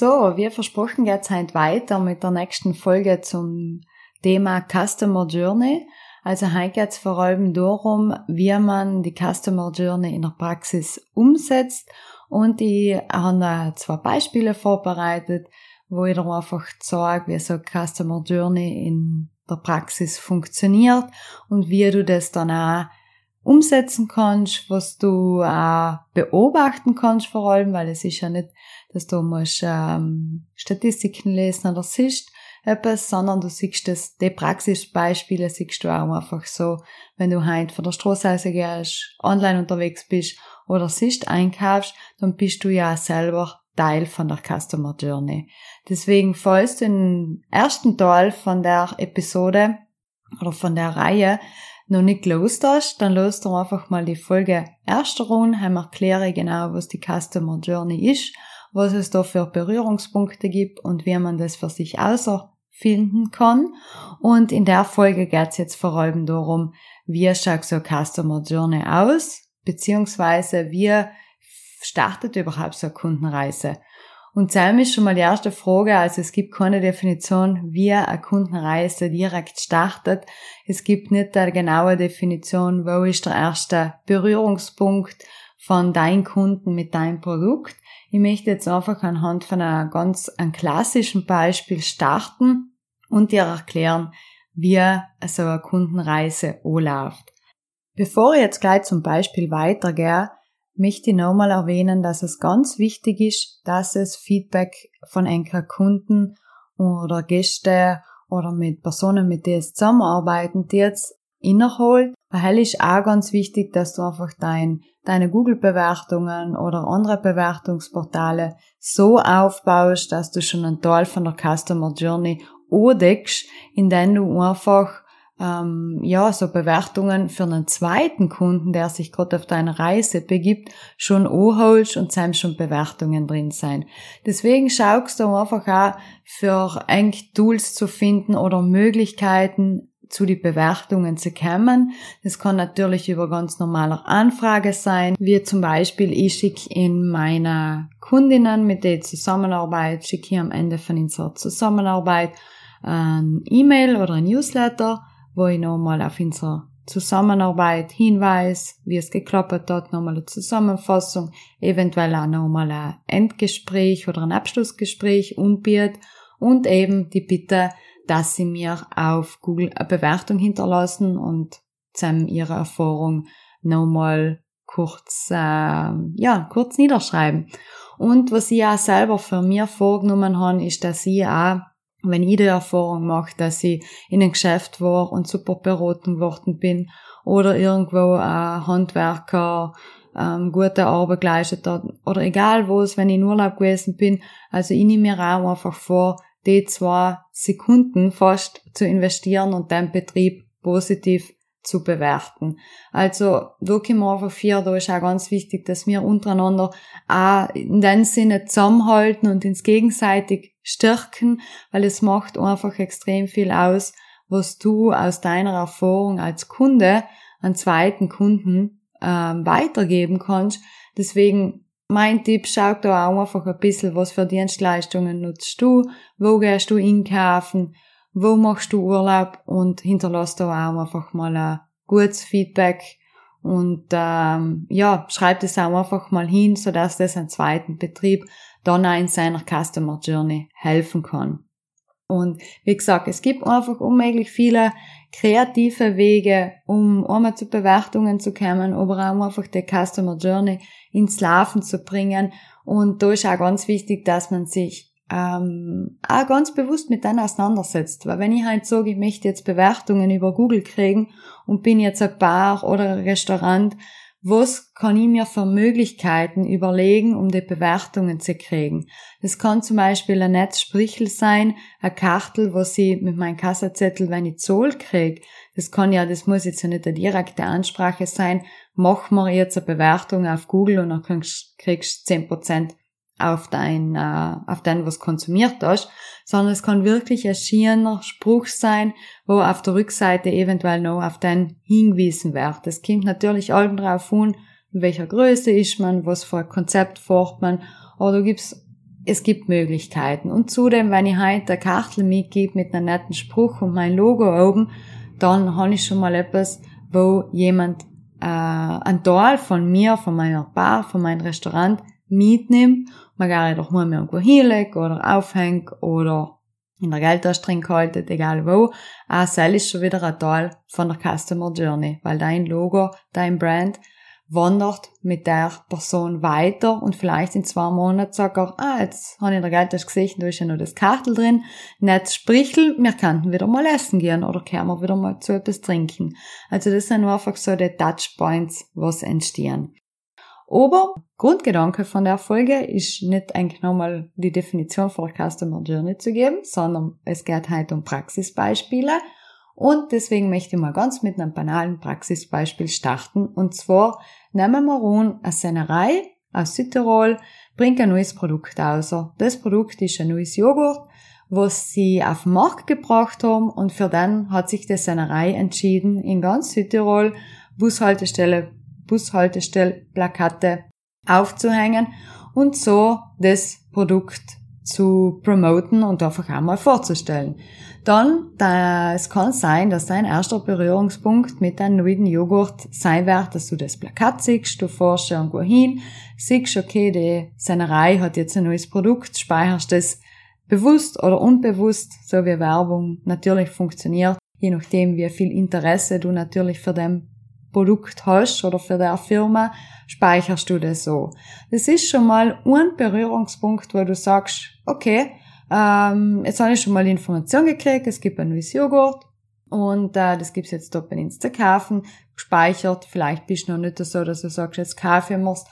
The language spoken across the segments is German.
So, wie versprochen geht's heute weiter mit der nächsten Folge zum Thema Customer Journey. Also heute geht's vor allem darum, wie man die Customer Journey in der Praxis umsetzt. Und ich habe zwei Beispiele vorbereitet, wo ich dann einfach zeige, wie so Customer Journey in der Praxis funktioniert und wie du das dann auch umsetzen kannst, was du auch beobachten kannst vor allem, weil es ist ja nicht, dass du musst ähm, Statistiken lesen oder siehst etwas, sondern du siehst das, die Praxisbeispiele siehst du auch einfach so, wenn du heim von der Straße gehst, online unterwegs bist oder siehst, einkaufst, dann bist du ja selber Teil von der Customer Journey. Deswegen, falls du den ersten Teil von der Episode oder von der Reihe noch nicht gelost hast, dann löst du einfach mal die Folge erster Runde, heim erkläre genau, was die Customer Journey ist, was es da für Berührungspunkte gibt und wie man das für sich außerfinden kann. Und in der Folge geht es jetzt vor allem darum, wie schaut so Customer Journey aus, beziehungsweise wie startet überhaupt so eine Kundenreise. Und Sam ist schon mal die erste Frage, also es gibt keine Definition, wie eine Kundenreise direkt startet. Es gibt nicht eine genaue Definition, wo ist der erste Berührungspunkt von deinem Kunden mit deinem Produkt. Ich möchte jetzt einfach anhand von einem ganz einem klassischen Beispiel starten und dir erklären, wie so eine Kundenreise anläuft. Bevor ich jetzt gleich zum Beispiel weitergehe, möchte ich nochmal erwähnen, dass es ganz wichtig ist, dass es Feedback von enker Kunden oder Gäste oder mit Personen, mit denen es zusammenarbeiten, die jetzt innerholt. Weil ist auch ganz wichtig, dass du einfach dein, deine Google-Bewertungen oder andere Bewertungsportale so aufbaust, dass du schon einen Teil von der Customer Journey andeckst, indem du einfach ähm, ja, so Bewertungen für einen zweiten Kunden, der sich gerade auf deine Reise begibt, schon anholst und seinem schon Bewertungen drin sein. Deswegen schaust du einfach auch für eng Tools zu finden oder Möglichkeiten, zu die Bewertungen zu kommen. Das kann natürlich über ganz normaler Anfrage sein, wie zum Beispiel ich schicke in meiner Kundinnen, mit denen ich zusammenarbeite, schicke ich am Ende von unserer Zusammenarbeit ein E-Mail oder ein Newsletter wo ich nochmal auf unsere Zusammenarbeit hinweise, wie es geklappt hat, nochmal eine Zusammenfassung, eventuell auch nochmal ein Endgespräch oder ein Abschlussgespräch umbiet und eben die Bitte, dass sie mir auf Google eine Bewertung hinterlassen und zusammen ihre Erfahrung nochmal kurz, äh, ja, kurz niederschreiben. Und was ich auch selber für mir vorgenommen habe, ist, dass ich auch wenn ich die Erfahrung mache, dass ich in einem Geschäft war und super beraten worden bin oder irgendwo ein Handwerker ähm, gute Arbeit geleistet hat oder egal wo es, wenn ich in Urlaub gewesen bin, also ich nehme mir auch einfach vor, die zwei Sekunden fast zu investieren und den Betrieb positiv zu bewerten. Also einfach vier, da ist auch ganz wichtig, dass wir untereinander auch in dem Sinne zusammenhalten und uns gegenseitig stärken, weil es macht einfach extrem viel aus, was du aus deiner Erfahrung als Kunde an zweiten Kunden ähm, weitergeben kannst. Deswegen mein Tipp, schau da auch einfach ein bisschen, was für Dienstleistungen nutzt du, wo gehst du einkaufen, wo machst du Urlaub und hinterlass da auch einfach mal ein gutes Feedback und ähm, ja, schreib das auch einfach mal hin, sodass das einen zweiten Betrieb dann auch in seiner Customer Journey helfen kann. Und wie gesagt, es gibt einfach unmöglich viele kreative Wege, um einmal zu Bewertungen zu kommen, aber auch einfach die Customer Journey ins Laufen zu bringen. Und da ist auch ganz wichtig, dass man sich ähm, auch ganz bewusst mit denen auseinandersetzt. Weil wenn ich halt sage, ich möchte jetzt Bewertungen über Google kriegen und bin jetzt ein Bar oder ein Restaurant, was kann ich mir für Möglichkeiten überlegen, um die Bewertungen zu kriegen. Das kann zum Beispiel ein Netzsprichel sein, ein Kartel, was ich mit meinem Kassazettel, wenn ich Zoll kriege. Das kann ja, das muss jetzt ja nicht eine direkte Ansprache sein. Mach mir jetzt eine Bewertung auf Google und dann kriegst du 10% auf dein, äh, auf dein, was konsumiert hast, sondern es kann wirklich ein schiener Spruch sein, wo auf der Rückseite eventuell noch auf dein hingewiesen wird. Es kommt natürlich allem drauf an, in welcher Größe ist man, was für ein Konzept fährt man, oder gibt's, es gibt Möglichkeiten. Und zudem, wenn ich heute eine Kachel mitgebe mit einem netten Spruch und mein Logo oben, dann habe ich schon mal etwas, wo jemand äh, ein Teil von mir, von meiner Bar, von meinem Restaurant mitnimmt magari doch mal irgendwo hinlegt oder aufhängt oder in der Geldtasche drin gehalten, egal wo. Auch das ist schon wieder ein Teil von der Customer Journey, weil dein Logo, dein Brand wandert mit der Person weiter und vielleicht in zwei Monaten sagt er, ah, jetzt habe ich in der Geldtasche gesehen, da ist ja nur das Kartel drin, nicht Sprichel, wir könnten wieder mal essen gehen oder können wir wieder mal zu etwas trinken. Also das sind einfach so die Touchpoints, was entstehen. Aber Grundgedanke von der Folge ist nicht eigentlich nochmal die Definition von Customer Journey zu geben, sondern es geht halt um Praxisbeispiele. Und deswegen möchte ich mal ganz mit einem banalen Praxisbeispiel starten. Und zwar nehmen wir an, eine Sennerei aus Südtirol bringt ein neues Produkt aus. Das Produkt ist ein neues Joghurt, was sie auf den Markt gebracht haben und für den hat sich die Sennerei entschieden, in ganz Südtirol Bushaltestelle Bushaltestellplakate aufzuhängen und so das Produkt zu promoten und einfach einmal vorzustellen. Dann, da, es kann sein, dass dein erster Berührungspunkt mit deinem neuen Joghurt sein wird, dass du das Plakat siehst, du fährst irgendwo hin, siehst, okay, die Sennerei hat jetzt ein neues Produkt, speicherst es bewusst oder unbewusst, so wie Werbung natürlich funktioniert, je nachdem, wie viel Interesse du natürlich für den Produkt hast oder für der Firma, speicherst du das so. Das ist schon mal ein Berührungspunkt, wo du sagst, okay, ähm, jetzt habe ich schon mal Information gekriegt, es gibt ein neues Joghurt und äh, das gibt's jetzt dort bei kaufen, gespeichert, vielleicht bist du noch nicht so, dass du sagst, jetzt kaufe ich mir's,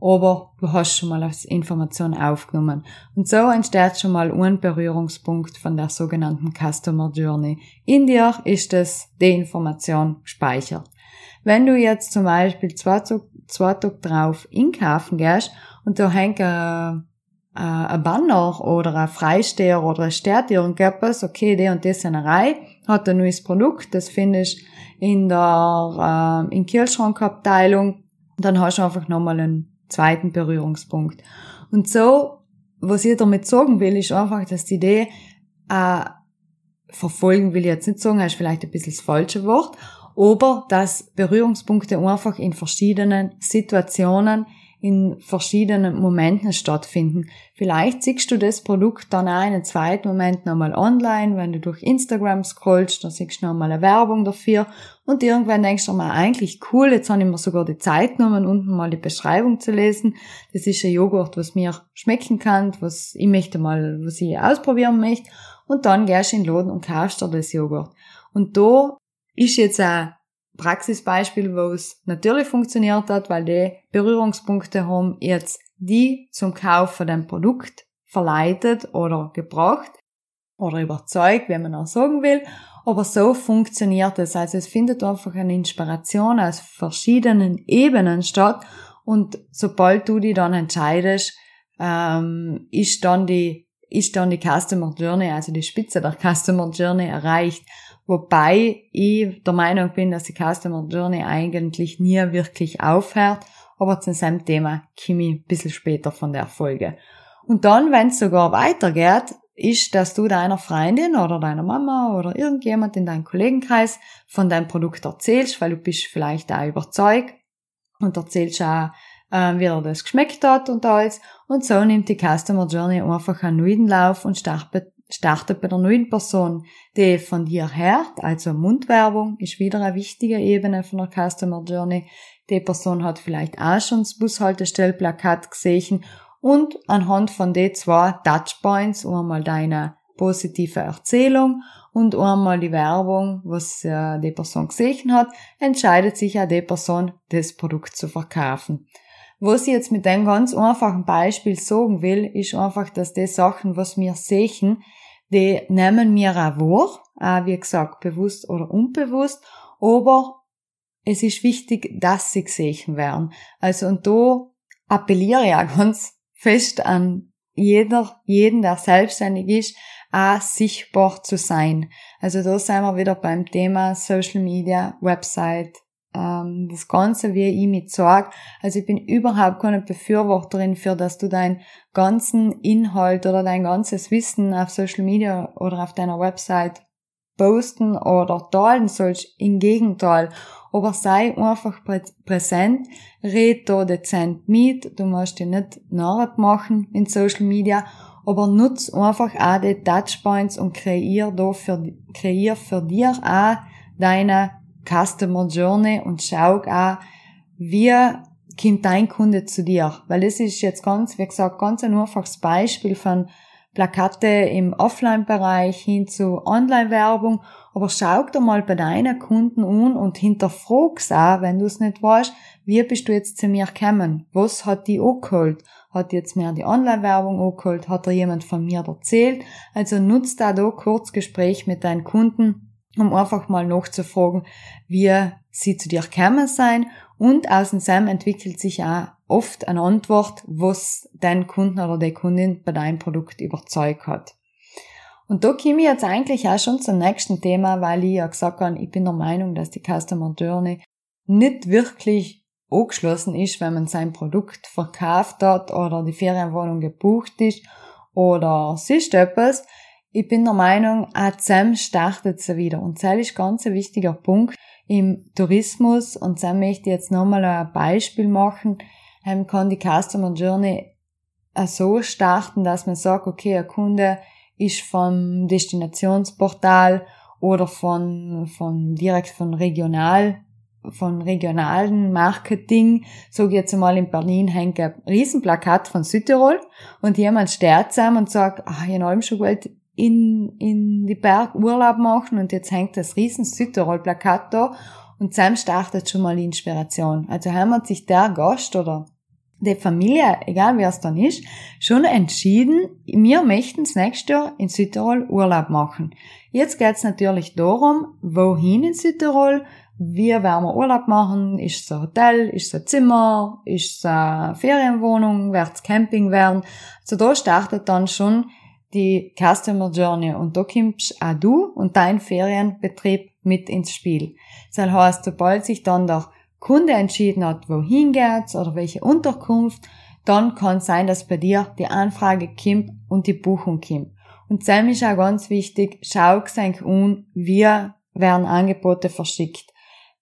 aber du hast schon mal als Information aufgenommen. Und so entsteht schon mal ein Berührungspunkt von der sogenannten Customer Journey. In dir ist es die Information gespeichert. Wenn du jetzt zum Beispiel zwei, zwei Tage drauf einkaufen gehst und da hängt ein, ein Banner oder ein Freisteher oder ein steht irgendetwas, okay, die und die Sennerei hat ein neues Produkt, das findest in der äh, in Kühlschrankabteilung, dann hast du einfach nochmal einen zweiten Berührungspunkt. Und so, was ich damit sagen will, ist einfach, dass die Idee äh, verfolgen will ich jetzt nicht sagen, ist vielleicht ein bisschen das falsche Wort, aber dass Berührungspunkte einfach in verschiedenen Situationen, in verschiedenen Momenten stattfinden. Vielleicht siehst du das Produkt dann auch in einem zweiten Moment nochmal online, wenn du durch Instagram scrollst, dann siehst du nochmal eine Werbung dafür und irgendwann denkst du mal, eigentlich cool, jetzt habe ich mir sogar die Zeit genommen, unten mal die Beschreibung zu lesen. Das ist ein Joghurt, was mir schmecken kann, was ich möchte mal, was ich ausprobieren möchte. Und dann gehst du in den Laden und kaufst dir das Joghurt. Und da ist jetzt ein Praxisbeispiel, wo es natürlich funktioniert hat, weil die Berührungspunkte haben jetzt die zum Kauf von dem Produkt verleitet oder gebracht oder überzeugt, wenn man auch sagen will. Aber so funktioniert es. Also es findet einfach eine Inspiration aus verschiedenen Ebenen statt. Und sobald du die dann entscheidest, ähm, ist dann die, ist dann die Customer Journey, also die Spitze der Customer Journey erreicht Wobei ich der Meinung bin, dass die Customer Journey eigentlich nie wirklich aufhört. Aber zu diesem Thema ich ein bisschen später von der Folge. Und dann, wenn es sogar weitergeht, ist, dass du deiner Freundin oder deiner Mama oder irgendjemand in deinem Kollegenkreis von deinem Produkt erzählst, weil du bist vielleicht auch überzeugt und erzählst auch, äh, wie er das geschmeckt hat und alles. Und so nimmt die Customer Journey einfach einen neuen Lauf und startet, startet bei der neuen Person, die von dir hört, also Mundwerbung ist wieder eine wichtige Ebene von der Customer Journey. Die Person hat vielleicht auch schon das Bushaltestellplakat gesehen und anhand von den zwei Touchpoints einmal deine positive Erzählung und einmal die Werbung, was äh, die Person gesehen hat, entscheidet sich ja die Person, das Produkt zu verkaufen. Was ich jetzt mit dem ganz einfachen Beispiel sagen will, ist einfach, dass die Sachen, was wir sehen, die nehmen wir auch wahr, auch wie gesagt, bewusst oder unbewusst, aber es ist wichtig, dass sie gesehen werden. Also, und da appelliere ich auch ganz fest an jeder, jeden, der selbstständig ist, auch sichtbar zu sein. Also da sind wir wieder beim Thema Social Media, Website, ähm, das Ganze, wie ich mit sage. Also ich bin überhaupt keine Befürworterin für, dass du deinen ganzen Inhalt oder dein ganzes Wissen auf Social Media oder auf deiner Website posten oder teilen sollst. Im Gegenteil aber sei einfach prä präsent, red da dezent mit, du musst dich nicht machen in Social Media, aber nutz einfach auch die Touchpoints und kreier da für, kreier für dir auch deine Customer Journey und schau auch, wie kommt dein Kunde zu dir? Weil das ist jetzt ganz, wie gesagt, ganz ein einfaches Beispiel von Plakate im Offline-Bereich hin zu Online-Werbung. Aber schau dir mal bei deinen Kunden an und hinterfrag's auch, wenn du es nicht weißt, wie bist du jetzt zu mir gekommen? Was hat die angeholt? Hat jetzt mehr die Online-Werbung angeholt? Hat dir jemand von mir erzählt? Also nutzt da da kurz Gespräch mit deinen Kunden, um einfach mal nachzufragen, wie sie zu dir gekommen sein. Und aus dem entwickelt sich auch oft eine Antwort, was dein Kunden oder die Kundin bei deinem Produkt überzeugt hat. Und da komme ich jetzt eigentlich auch schon zum nächsten Thema, weil ich ja gesagt habe, ich bin der Meinung, dass die Customer Journey nicht wirklich angeschlossen ist, wenn man sein Produkt verkauft hat oder die Ferienwohnung gebucht ist oder sonst etwas. Ich bin der Meinung, auch zusammen startet sie wieder. Und das ist ganz ein wichtiger Punkt im Tourismus. Und zusammen möchte ich jetzt nochmal ein Beispiel machen. Ähm, kann die Customer Journey so starten, dass man sagt, okay, ein Kunde ist vom Destinationsportal oder von, von direkt von regional, von regionalen Marketing, so jetzt einmal in Berlin hängt ein Riesenplakat von Südtirol. Und jemand steht zusammen und sagt, habe schon gewollt in, in die Berg Urlaub machen und jetzt hängt das riesen Südtirol Plakat da und zusammen startet schon mal die Inspiration. Also haben sich der Gast oder die Familie, egal wer es dann ist, schon entschieden, wir möchten das nächste Jahr in Südtirol Urlaub machen. Jetzt geht es natürlich darum, wohin in Südtirol, wie werden wir Urlaub machen, ist es ein Hotel, ist es ein Zimmer, ist es eine Ferienwohnung, wird es Camping werden. Also da startet dann schon die Customer Journey und da kommst auch du und dein Ferienbetrieb mit ins Spiel. Das heißt, sobald sich dann der Kunde entschieden hat, wohin geht's oder welche Unterkunft, dann kann sein, dass bei dir die Anfrage kommt und die Buchung kommt. Und dann ist auch ganz wichtig, schau euch an, wie werden Angebote verschickt.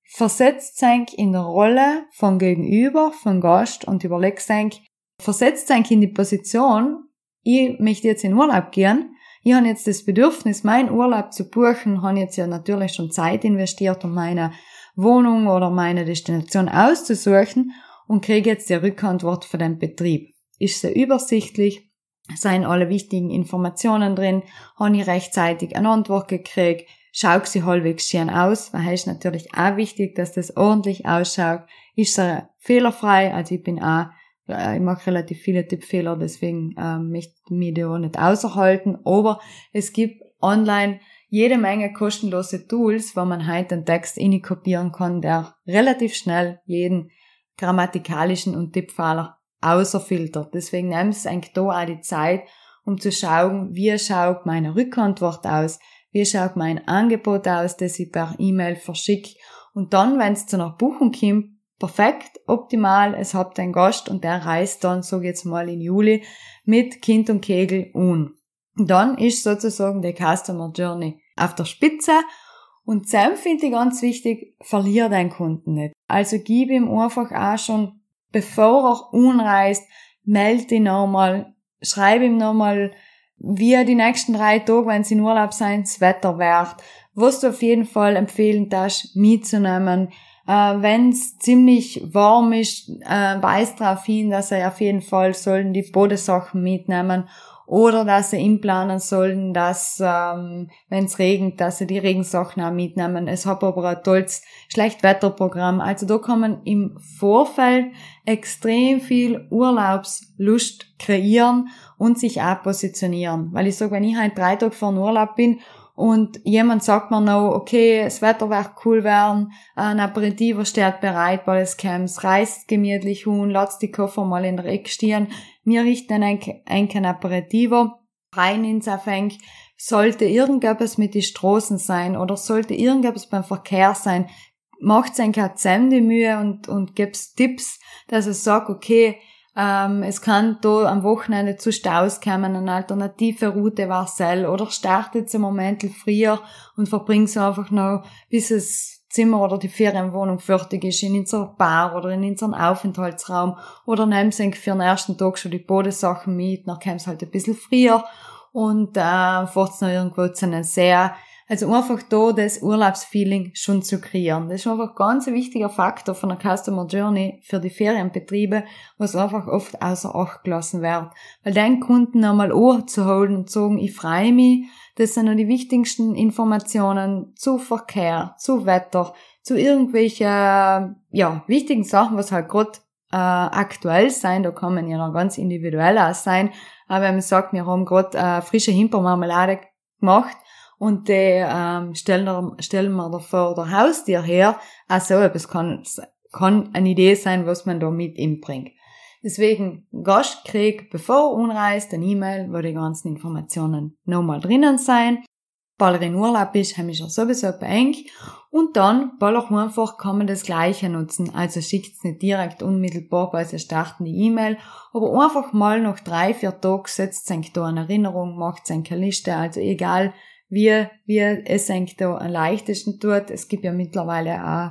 Versetzt euch in der Rolle von Gegenüber, von Gast und überlegt euch, versetzt euch in die Position, ich möchte jetzt in Urlaub gehen, ich habe jetzt das Bedürfnis, meinen Urlaub zu buchen, habe jetzt ja natürlich schon Zeit investiert, um meine Wohnung oder meine Destination auszusuchen und kriege jetzt die Rückantwort für den Betrieb. Ist sehr übersichtlich, seien alle wichtigen Informationen drin, habe ich rechtzeitig eine Antwort gekriegt, schaut sie halbwegs schön aus, weil es natürlich auch wichtig, dass das ordentlich ausschaut, ist sehr fehlerfrei, also ich bin auch ich mache relativ viele Tippfehler, deswegen ähm, möchte ich mich da auch nicht außerhalten. Aber es gibt online jede Menge kostenlose Tools, wo man halt den Text kopieren kann, der relativ schnell jeden grammatikalischen und Tippfehler außerfiltert. Deswegen nimmst du eigentlich da auch die Zeit, um zu schauen, wie schaut meine Rückantwort aus, wie schaut mein Angebot aus, das ich per E-Mail verschicke. Und dann, wenn es zu einer Buchung kommt, perfekt, optimal, es habt einen Gast und der reist dann, so jetzt mal in Juli, mit Kind und Kegel un. Dann ist sozusagen die Customer Journey auf der Spitze und dann finde ich ganz wichtig, verlier deinen Kunden nicht. Also gib ihm einfach auch schon, bevor er unreist, melde ihn nochmal, schreib ihm nochmal, wie er die nächsten drei Tage, wenn sie in Urlaub sein, das Wetter wird, was du auf jeden Fall empfehlen darfst, mitzunehmen. Äh, wenn es ziemlich warm ist, äh, weist darauf hin, dass er auf jeden Fall sollen die Bodensachen mitnehmen oder dass sie inplanen sollen, dass, ähm, wenn es regnet, dass sie die Regensachen auch mitnehmen. Es hat aber ein tolles Schlechtwetterprogramm. Also da kann man im Vorfeld extrem viel Urlaubslust kreieren und sich auch positionieren. Weil ich sage, wenn ich halt drei Tage vor dem Urlaub bin und jemand sagt mir noch, okay, das Wetter wird cool werden, ein Aperitivo steht bereit bei des Camps, reist gemütlich und lasst die Koffer mal in der Ecke stehen, wir richten ein, ein Aperitivo rein ins Affenk. Sollte irgendetwas mit den Straßen sein oder sollte irgendetwas beim Verkehr sein, macht ein KZM die Mühe und, und gibt's Tipps, dass es sagt, okay, ähm, es kann da am Wochenende zu Staus kommen, eine alternative Route war Sell oder startet im Moment früher und verbringt so einfach noch, bis es Zimmer oder die Ferienwohnung fertig ist, in unserer Bar oder in unserem Aufenthaltsraum oder nehmen sie für den ersten Tag schon die Bodensachen mit, dann kommen sie halt ein bisschen früher und äh, fahrt noch irgendwo zu einem See. Also einfach da das Urlaubsfeeling schon zu kreieren. Das ist einfach ganz ein wichtiger Faktor von der Customer Journey für die Ferienbetriebe, was einfach oft außer Acht gelassen wird. Weil den Kunden einmal Ohr zu holen und zu sagen, ich freue mich, das sind nur die wichtigsten Informationen zu Verkehr, zu Wetter, zu irgendwelchen, ja, wichtigen Sachen, was halt gerade äh, aktuell sein, da kann man ja noch ganz individuell auch sein, aber wenn man sagt, wir haben gerade äh, frische Himpermarmelade gemacht und die ähm, stellen, wir, stellen wir vor der Haustier her, also etwas kann, kann eine Idee sein, was man da mit ihm bringt. Deswegen, Gast kriegt, bevor unreist, eine E-Mail, wo die ganzen Informationen nochmal drinnen sein. Er in Urlaub ist, haben wir sowieso eng. Und dann, weil auch einfach kann man das Gleiche nutzen. Also schickt's nicht direkt unmittelbar, weil sie starten die E-Mail, aber einfach mal nach drei, vier Tagen setzt sich da eine Erinnerung, macht sich eine Liste, also egal, wie, wie es sich da am leichtesten tut. Es gibt ja mittlerweile auch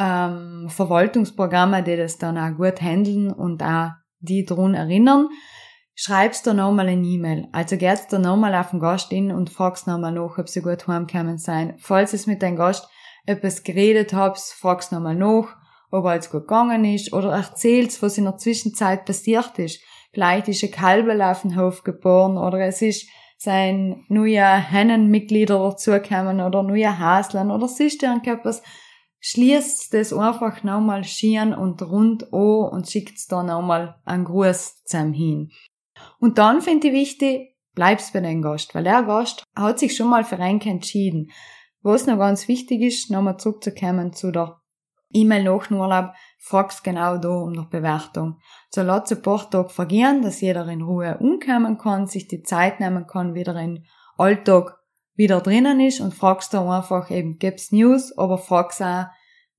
ähm, Verwaltungsprogramme, die das dann auch gut handeln und auch die dran erinnern, schreibst du nochmal eine E-Mail. Also gehst du nochmal auf den Gast hin und fragst nochmal nach, ob sie gut heimgekommen sein. Falls es mit deinem Gast etwas geredet habt, fragst nochmal nach, ob alles gut gegangen ist oder erzählst, was in der Zwischenzeit passiert ist. Vielleicht ist ein Kalbel auf den Hof geboren oder es ist sein neuer Hennenmitglieder dazugekommen oder neuer Haslen oder irgendetwas schließt das einfach nochmal schieren und rund an und schickt's da nochmal einen Gruß zusammen hin. Und dann finde ich wichtig, bleibst bei deinem Gast, weil der Gast hat sich schon mal für einen entschieden. Was noch ganz wichtig ist, nochmal zurückzukommen zu der E-Mail nach dem Urlaub, fragst genau da um die Bewertung. So lass ein paar Tage vergehen, dass jeder in Ruhe umkommen kann, sich die Zeit nehmen kann, wieder in Alltag wieder drinnen ist und fragst da einfach eben, gibt's News, aber fragst auch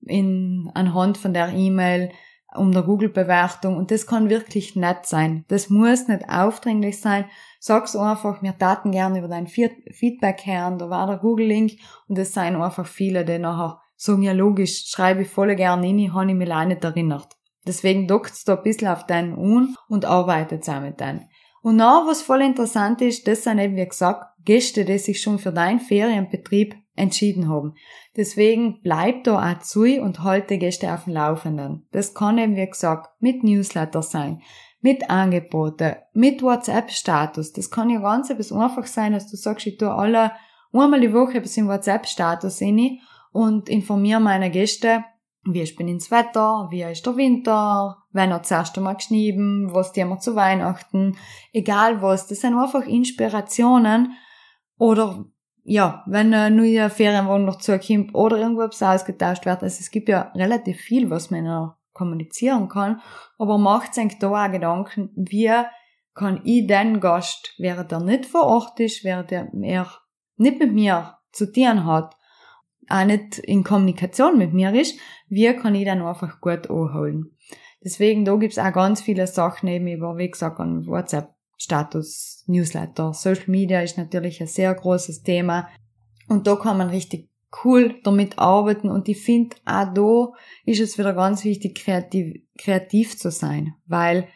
in, anhand von der E-Mail um der Google-Bewertung und das kann wirklich nett sein. Das muss nicht aufdringlich sein. Sag's einfach, wir taten gerne über dein Feedback hören, da war der Google-Link und es seien einfach viele, die nachher sagen, ja logisch, schreibe ich voll gerne in, ich habe mich auch nicht erinnert. Deswegen dockt's da ein bisschen auf deinen Un und arbeitet auch mit deinen. Und noch was voll interessant ist, das sind eben, wie gesagt, Gäste, die sich schon für deinen Ferienbetrieb entschieden haben. Deswegen bleib da auch zu und halte Gäste auf dem Laufenden. Das kann eben, wie gesagt, mit Newsletter sein, mit Angebote, mit WhatsApp-Status. Das kann ja ganz etwas einfach sein, dass du sagst, ich tue alle einmal die Woche etwas im WhatsApp-Status rein und informiere meine Gäste, wie ist bin ins Wetter, wie ist der Winter, wenn er zuerst einmal geschnieben, was die wir zu Weihnachten, egal was. Das sind einfach Inspirationen oder ja, wenn eine neue Ferienwohnung noch zukommt oder irgendwas ausgetauscht wird. Also es gibt ja relativ viel, was man ja kommunizieren kann, aber macht sich da auch Gedanken, wie kann ich den Gast, während er nicht vor Ort ist, während er nicht mit mir zu tun hat, auch nicht in Kommunikation mit mir ist, wie kann ich dann einfach gut anholen. Deswegen, da gibt's auch ganz viele Sachen eben über, wie gesagt, an WhatsApp, Status, Newsletter, Social Media ist natürlich ein sehr großes Thema. Und da kann man richtig cool damit arbeiten und ich finde auch da ist es wieder ganz wichtig, kreativ, kreativ zu sein, weil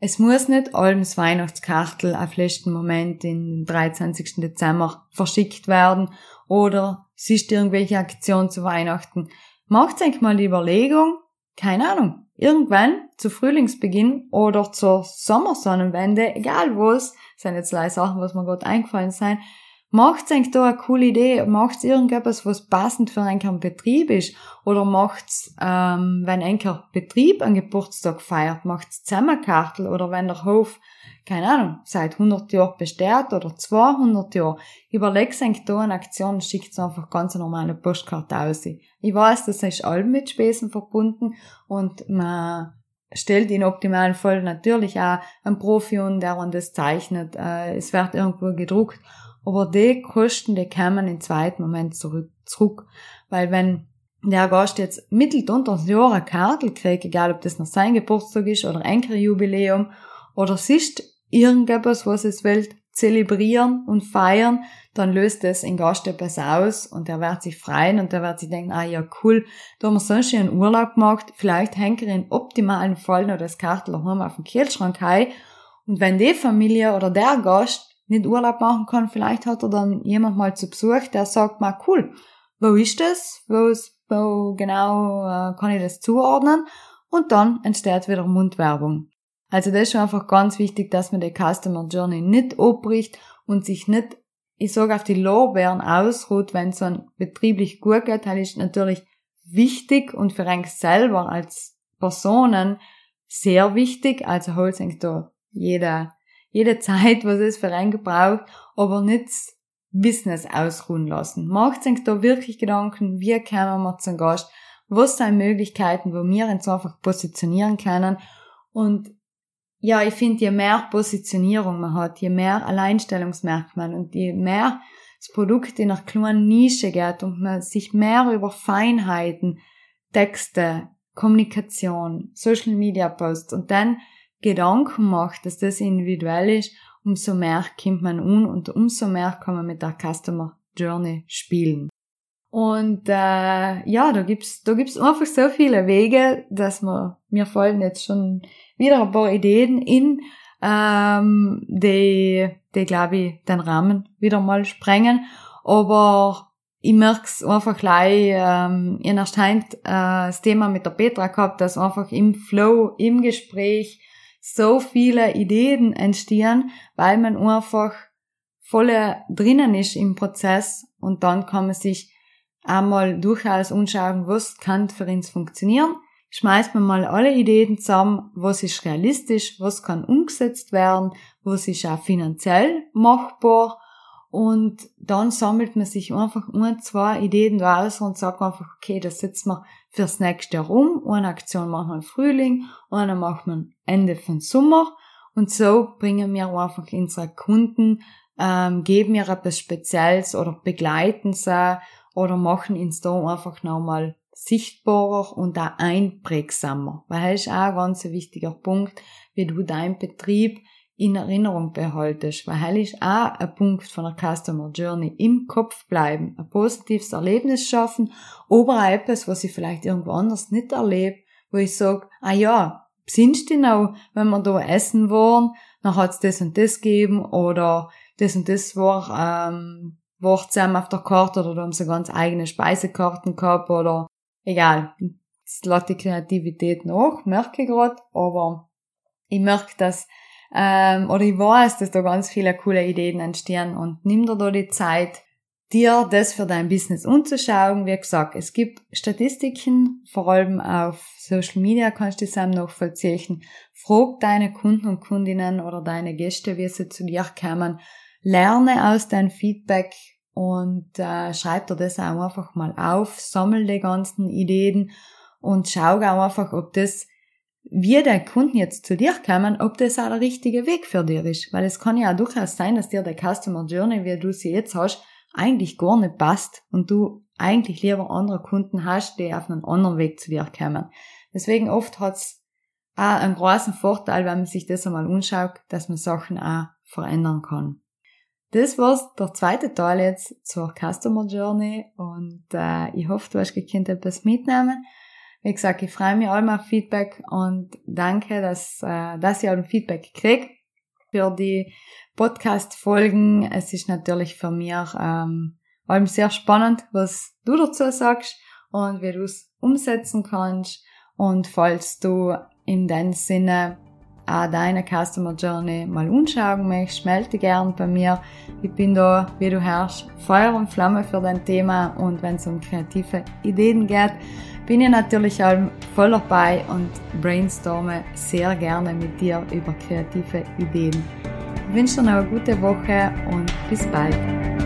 es muss nicht allem Weihnachtskartel auf letzten Moment im 23. Dezember verschickt werden oder es ist irgendwelche Aktion zu Weihnachten. Macht euch mal die Überlegung, keine Ahnung, irgendwann zu Frühlingsbeginn oder zur Sommersonnenwende, egal wo es, sind jetzt leider Sachen, was mir gerade eingefallen sein, Macht's eigentlich da eine coole Idee? Macht's irgendetwas, was passend für einen Betrieb ist? Oder macht's, ähm, wenn ein Betrieb einen Geburtstag feiert, macht's Zusammenkartel? Oder wenn der Hof, keine Ahnung, seit 100 Jahren besteht oder 200 Jahren, überleg's eigentlich da eine Aktion, schickt's einfach ganz normale Postkarte aus. Ich weiß, das ist allem mit Spesen verbunden und man stellt in optimalen Fall natürlich auch einen Profi und der man das zeichnet. Äh, es wird irgendwo gedruckt aber die Kosten, die kommen im zweiten Moment zurück, zurück. Weil wenn der Gast jetzt mittelt unter das Jahr eine Karte kriegt, egal ob das noch sein Geburtstag ist oder ein Jubiläum oder ist irgendetwas, was es will zelebrieren und feiern, dann löst es in Gast etwas aus und er wird sich freuen und er wird sich denken, ah ja cool, da haben wir sonst schon einen Urlaub gemacht, vielleicht hängt er in optimalen Fall noch das Kartel auf dem Kühlschrank heim und wenn die Familie oder der Gast nicht Urlaub machen kann, vielleicht hat er dann jemand mal zu Besuch, der sagt mal, cool, wo ist das? Wo, ist, wo genau äh, kann ich das zuordnen? Und dann entsteht wieder Mundwerbung. Also das ist schon einfach ganz wichtig, dass man die Customer Journey nicht abbricht und sich nicht, ich sage, auf die Lorbeeren ausruht, wenn es dann betrieblich gut geht, das ist natürlich wichtig und für einen selber als Personen sehr wichtig, also holt sich da jeder jede Zeit, was es für einen gebraucht, aber nicht Business ausruhen lassen. Macht sich da wirklich Gedanken, wie kommen wir zum Gast, was sind Möglichkeiten, wo wir uns einfach positionieren können und ja, ich finde, je mehr Positionierung man hat, je mehr Alleinstellungsmerkmale und je mehr das Produkt in einer kleinen Nische geht und man sich mehr über Feinheiten, Texte, Kommunikation, Social Media Posts und dann Gedanken macht, dass das individuell ist, umso mehr kommt man un und umso mehr kann man mit der Customer Journey spielen. Und äh, ja, da gibt's da gibt's einfach so viele Wege, dass man mir fallen jetzt schon wieder ein paar Ideen in, ähm, die, die glaube ich den Rahmen wieder mal sprengen. Aber ich merk's einfach gleich, ähm, ihr erscheint äh, das Thema mit der Petra gehabt, dass einfach im Flow, im Gespräch so viele Ideen entstehen, weil man einfach voller drinnen ist im Prozess und dann kann man sich einmal durchaus anschauen, was kann für uns funktionieren. Schmeißt man mal alle Ideen zusammen, was ist realistisch, was kann umgesetzt werden, was ist auch finanziell machbar und dann sammelt man sich einfach ein, zwei Ideen raus und sagt einfach, okay, das setzen wir fürs nächste Jahr um. Eine Aktion machen wir im Frühling, eine machen wir Ende von Sommer. Und so bringen wir einfach unsere Kunden, ähm, geben wir etwas Spezielles oder begleiten sie oder machen uns da einfach nochmal sichtbarer und auch einprägsamer. Weil das ist auch ein ganz wichtiger Punkt, wie du deinen Betrieb in Erinnerung behaltest, weil hell ist auch ein Punkt von der Customer Journey. Im Kopf bleiben, ein positives Erlebnis schaffen, aber auch etwas, was ich vielleicht irgendwo anders nicht erlebe, wo ich sage, ah ja, sinnst du noch, wenn wir da essen waren, dann hat's das und das gegeben oder das und das war, ähm, war zusammen auf der Karte oder da haben sie ganz eigene Speisekarten gehabt oder egal, das lässt die Kreativität noch, merke ich gerade, aber ich merke, dass ähm, oder ich weiß, dass da ganz viele coole Ideen entstehen und nimm dir da die Zeit, dir das für dein Business umzuschauen. Wie gesagt, es gibt Statistiken, vor allem auf Social Media kannst du das auch nachvollziehen. Frag deine Kunden und Kundinnen oder deine Gäste, wie sie zu dir kommen. Lerne aus deinem Feedback und äh, schreib dir das auch einfach mal auf, sammel die ganzen Ideen und schau auch einfach, ob das wie dein Kunden jetzt zu dir kommen, ob das auch der richtige Weg für dich ist. Weil es kann ja auch durchaus sein, dass dir der Customer Journey, wie du sie jetzt hast, eigentlich gar nicht passt und du eigentlich lieber andere Kunden hast, die auf einen anderen Weg zu dir kommen. Deswegen oft hat's auch einen großen Vorteil, wenn man sich das einmal anschaut, dass man Sachen auch verändern kann. Das war's der zweite Teil jetzt zur Customer Journey und äh, ich hoffe, du hast gekannt etwas mitnehmen. Wie gesagt, ich freue mich allem auf Feedback und danke, dass, äh, dass ich allem Feedback kriege für die Podcast-Folgen. Es ist natürlich für mich ähm, allem sehr spannend, was du dazu sagst und wie du es umsetzen kannst. Und falls du in deinem Sinne auch deine Customer Journey mal anschauen möchtest, melde dich gern bei mir. Ich bin da, wie du hörst, Feuer und Flamme für dein Thema und wenn es um kreative Ideen geht, bin ich natürlich auch voll dabei und brainstorme sehr gerne mit dir über kreative Ideen. Ich wünsche dir noch eine gute Woche und bis bald.